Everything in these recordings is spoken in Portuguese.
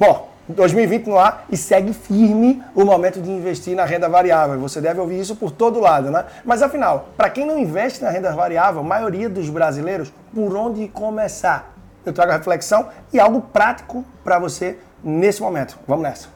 Bom, 2020 no ar e segue firme o momento de investir na renda variável. Você deve ouvir isso por todo lado, né? Mas afinal, para quem não investe na renda variável, a maioria dos brasileiros, por onde começar? Eu trago a reflexão e algo prático para você nesse momento. Vamos nessa.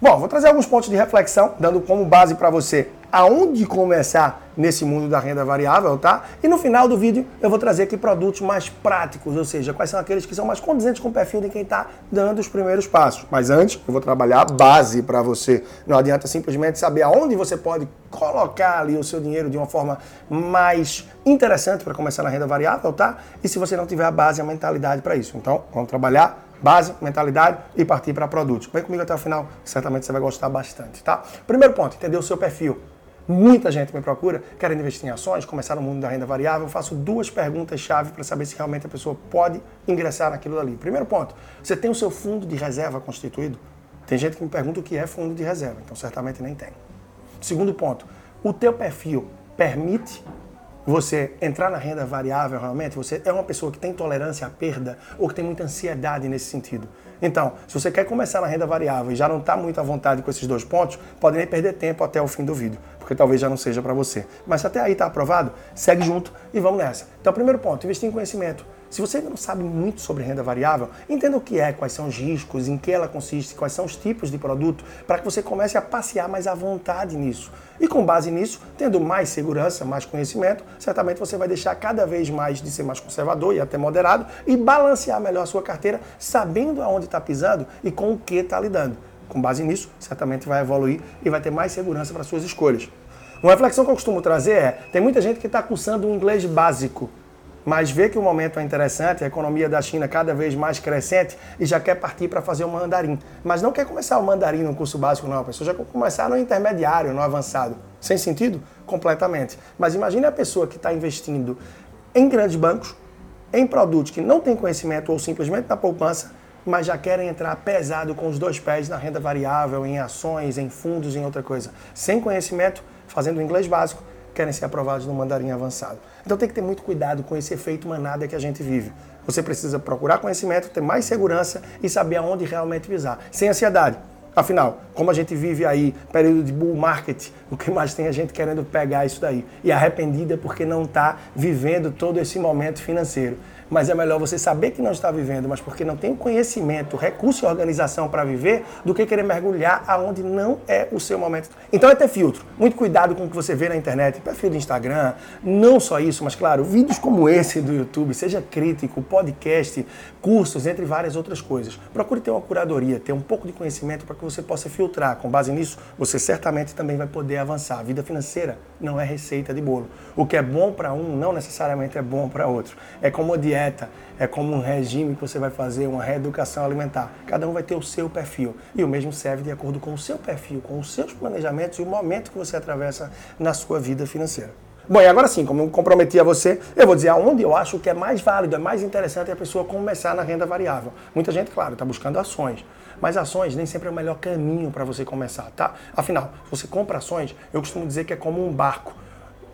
Bom, vou trazer alguns pontos de reflexão, dando como base para você aonde começar nesse mundo da renda variável, tá? E no final do vídeo eu vou trazer aqui produtos mais práticos, ou seja, quais são aqueles que são mais condizentes com o perfil de quem está dando os primeiros passos. Mas antes, eu vou trabalhar a base para você. Não adianta simplesmente saber aonde você pode colocar ali o seu dinheiro de uma forma mais interessante para começar na renda variável, tá? E se você não tiver a base a mentalidade para isso. Então, vamos trabalhar base, mentalidade e partir para produtos. Vem comigo até o final, certamente você vai gostar bastante, tá? Primeiro ponto, entender o seu perfil. Muita gente me procura, querendo investir em ações, começar no mundo da renda variável. Eu faço duas perguntas-chave para saber se realmente a pessoa pode ingressar naquilo ali. Primeiro ponto, você tem o seu fundo de reserva constituído? Tem gente que me pergunta o que é fundo de reserva, então certamente nem tem. Segundo ponto, o teu perfil permite você entrar na renda variável realmente, você é uma pessoa que tem tolerância à perda ou que tem muita ansiedade nesse sentido. Então, se você quer começar na renda variável e já não está muito à vontade com esses dois pontos, pode nem perder tempo até o fim do vídeo, porque talvez já não seja para você. Mas se até aí está aprovado, segue junto e vamos nessa. Então, primeiro ponto, investir em conhecimento. Se você ainda não sabe muito sobre renda variável, entenda o que é, quais são os riscos, em que ela consiste, quais são os tipos de produto, para que você comece a passear mais à vontade nisso. E com base nisso, tendo mais segurança, mais conhecimento, certamente você vai deixar cada vez mais de ser mais conservador e até moderado e balancear melhor a sua carteira, sabendo aonde está pisando e com o que está lidando. Com base nisso, certamente vai evoluir e vai ter mais segurança para suas escolhas. Uma reflexão que eu costumo trazer é: tem muita gente que está cursando um inglês básico mas vê que o momento é interessante, a economia da China cada vez mais crescente e já quer partir para fazer o mandarim. Mas não quer começar o mandarim no curso básico, não. A pessoa já quer começar no intermediário, no avançado. Sem sentido? Completamente. Mas imagine a pessoa que está investindo em grandes bancos, em produtos que não tem conhecimento ou simplesmente na poupança, mas já querem entrar pesado com os dois pés na renda variável, em ações, em fundos, em outra coisa. Sem conhecimento, fazendo inglês básico, querem ser aprovados no mandarim avançado. Então tem que ter muito cuidado com esse efeito manada que a gente vive. Você precisa procurar conhecimento, ter mais segurança e saber aonde realmente visar, sem ansiedade. Afinal, como a gente vive aí período de bull market, o que mais tem a gente querendo pegar isso daí e arrependida porque não está vivendo todo esse momento financeiro mas é melhor você saber que não está vivendo, mas porque não tem conhecimento, recurso e organização para viver, do que querer mergulhar aonde não é o seu momento. Então é ter filtro. Muito cuidado com o que você vê na internet, perfil do Instagram, não só isso, mas claro, vídeos como esse do YouTube, seja crítico, podcast, cursos, entre várias outras coisas. Procure ter uma curadoria, ter um pouco de conhecimento para que você possa filtrar. Com base nisso, você certamente também vai poder avançar. A vida financeira não é receita de bolo. O que é bom para um não necessariamente é bom para outro. É como dieta dieta, é como um regime que você vai fazer, uma reeducação alimentar. Cada um vai ter o seu perfil. E o mesmo serve de acordo com o seu perfil, com os seus planejamentos e o momento que você atravessa na sua vida financeira. Bom, e agora sim, como eu comprometi a você, eu vou dizer aonde eu acho que é mais válido, é mais interessante a pessoa começar na renda variável. Muita gente, claro, está buscando ações. Mas ações nem sempre é o melhor caminho para você começar, tá? Afinal, você compra ações, eu costumo dizer que é como um barco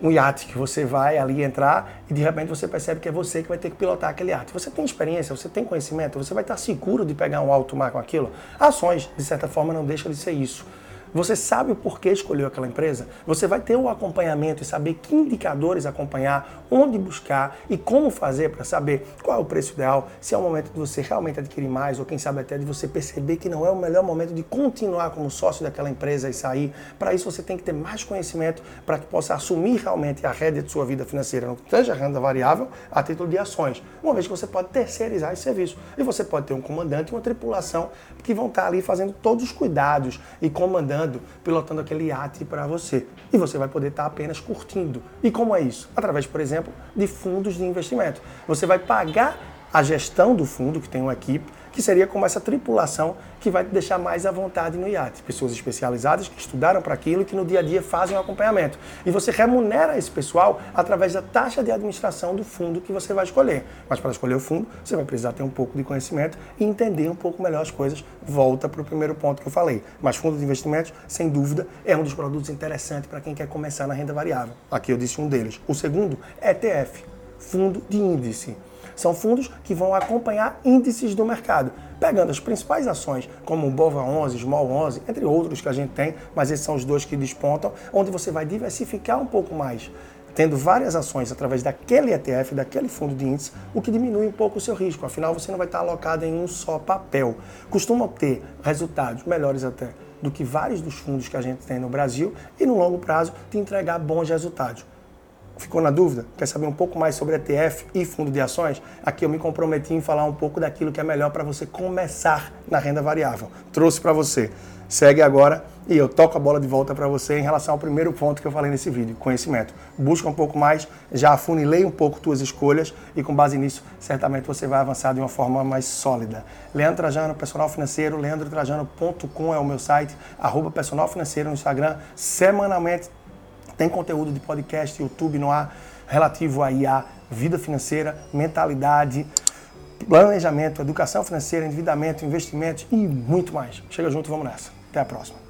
um iate que você vai ali entrar e de repente você percebe que é você que vai ter que pilotar aquele iate. Você tem experiência, você tem conhecimento, você vai estar seguro de pegar um alto mar com aquilo. Ações, de certa forma, não deixa de ser isso. Você sabe o porquê escolheu aquela empresa? Você vai ter o acompanhamento e saber que indicadores acompanhar, onde buscar e como fazer para saber qual é o preço ideal, se é o momento de você realmente adquirir mais ou quem sabe até de você perceber que não é o melhor momento de continuar como sócio daquela empresa e sair. Para isso você tem que ter mais conhecimento para que possa assumir realmente a rédea de sua vida financeira, não seja renda variável a título de ações, uma vez que você pode terceirizar esse serviço. E você pode ter um comandante e uma tripulação que vão estar ali fazendo todos os cuidados e comandando pilotando aquele iate para você. E você vai poder estar tá apenas curtindo. E como é isso? Através, por exemplo, de fundos de investimento. Você vai pagar a gestão do fundo, que tem uma equipe, que seria como essa tripulação que vai te deixar mais à vontade no iate. Pessoas especializadas que estudaram para aquilo e que no dia a dia fazem o acompanhamento. E você remunera esse pessoal através da taxa de administração do fundo que você vai escolher. Mas para escolher o fundo, você vai precisar ter um pouco de conhecimento e entender um pouco melhor as coisas. Volta para o primeiro ponto que eu falei. Mas fundo de investimentos, sem dúvida, é um dos produtos interessantes para quem quer começar na renda variável. Aqui eu disse um deles. O segundo, ETF fundo de índice. São fundos que vão acompanhar índices do mercado, pegando as principais ações, como o BOVA 11, Small 11, entre outros que a gente tem, mas esses são os dois que despontam, onde você vai diversificar um pouco mais tendo várias ações através daquele ETF, daquele fundo de índice, o que diminui um pouco o seu risco. Afinal, você não vai estar alocado em um só papel. Costumam ter resultados melhores até do que vários dos fundos que a gente tem no Brasil e no longo prazo te entregar bons resultados. Ficou na dúvida? Quer saber um pouco mais sobre ETF e fundo de ações? Aqui eu me comprometi em falar um pouco daquilo que é melhor para você começar na renda variável. Trouxe para você. Segue agora e eu toco a bola de volta para você em relação ao primeiro ponto que eu falei nesse vídeo, conhecimento. Busca um pouco mais, já afunilei um pouco tuas escolhas e com base nisso, certamente você vai avançar de uma forma mais sólida. Leandro Trajano, personal financeiro, leandrotrajano.com é o meu site, arroba personal financeiro no Instagram, semanalmente tem conteúdo de podcast, YouTube no ar, relativo à vida financeira, mentalidade, planejamento, educação financeira, endividamento, investimentos e muito mais. Chega junto, vamos nessa. Até a próxima.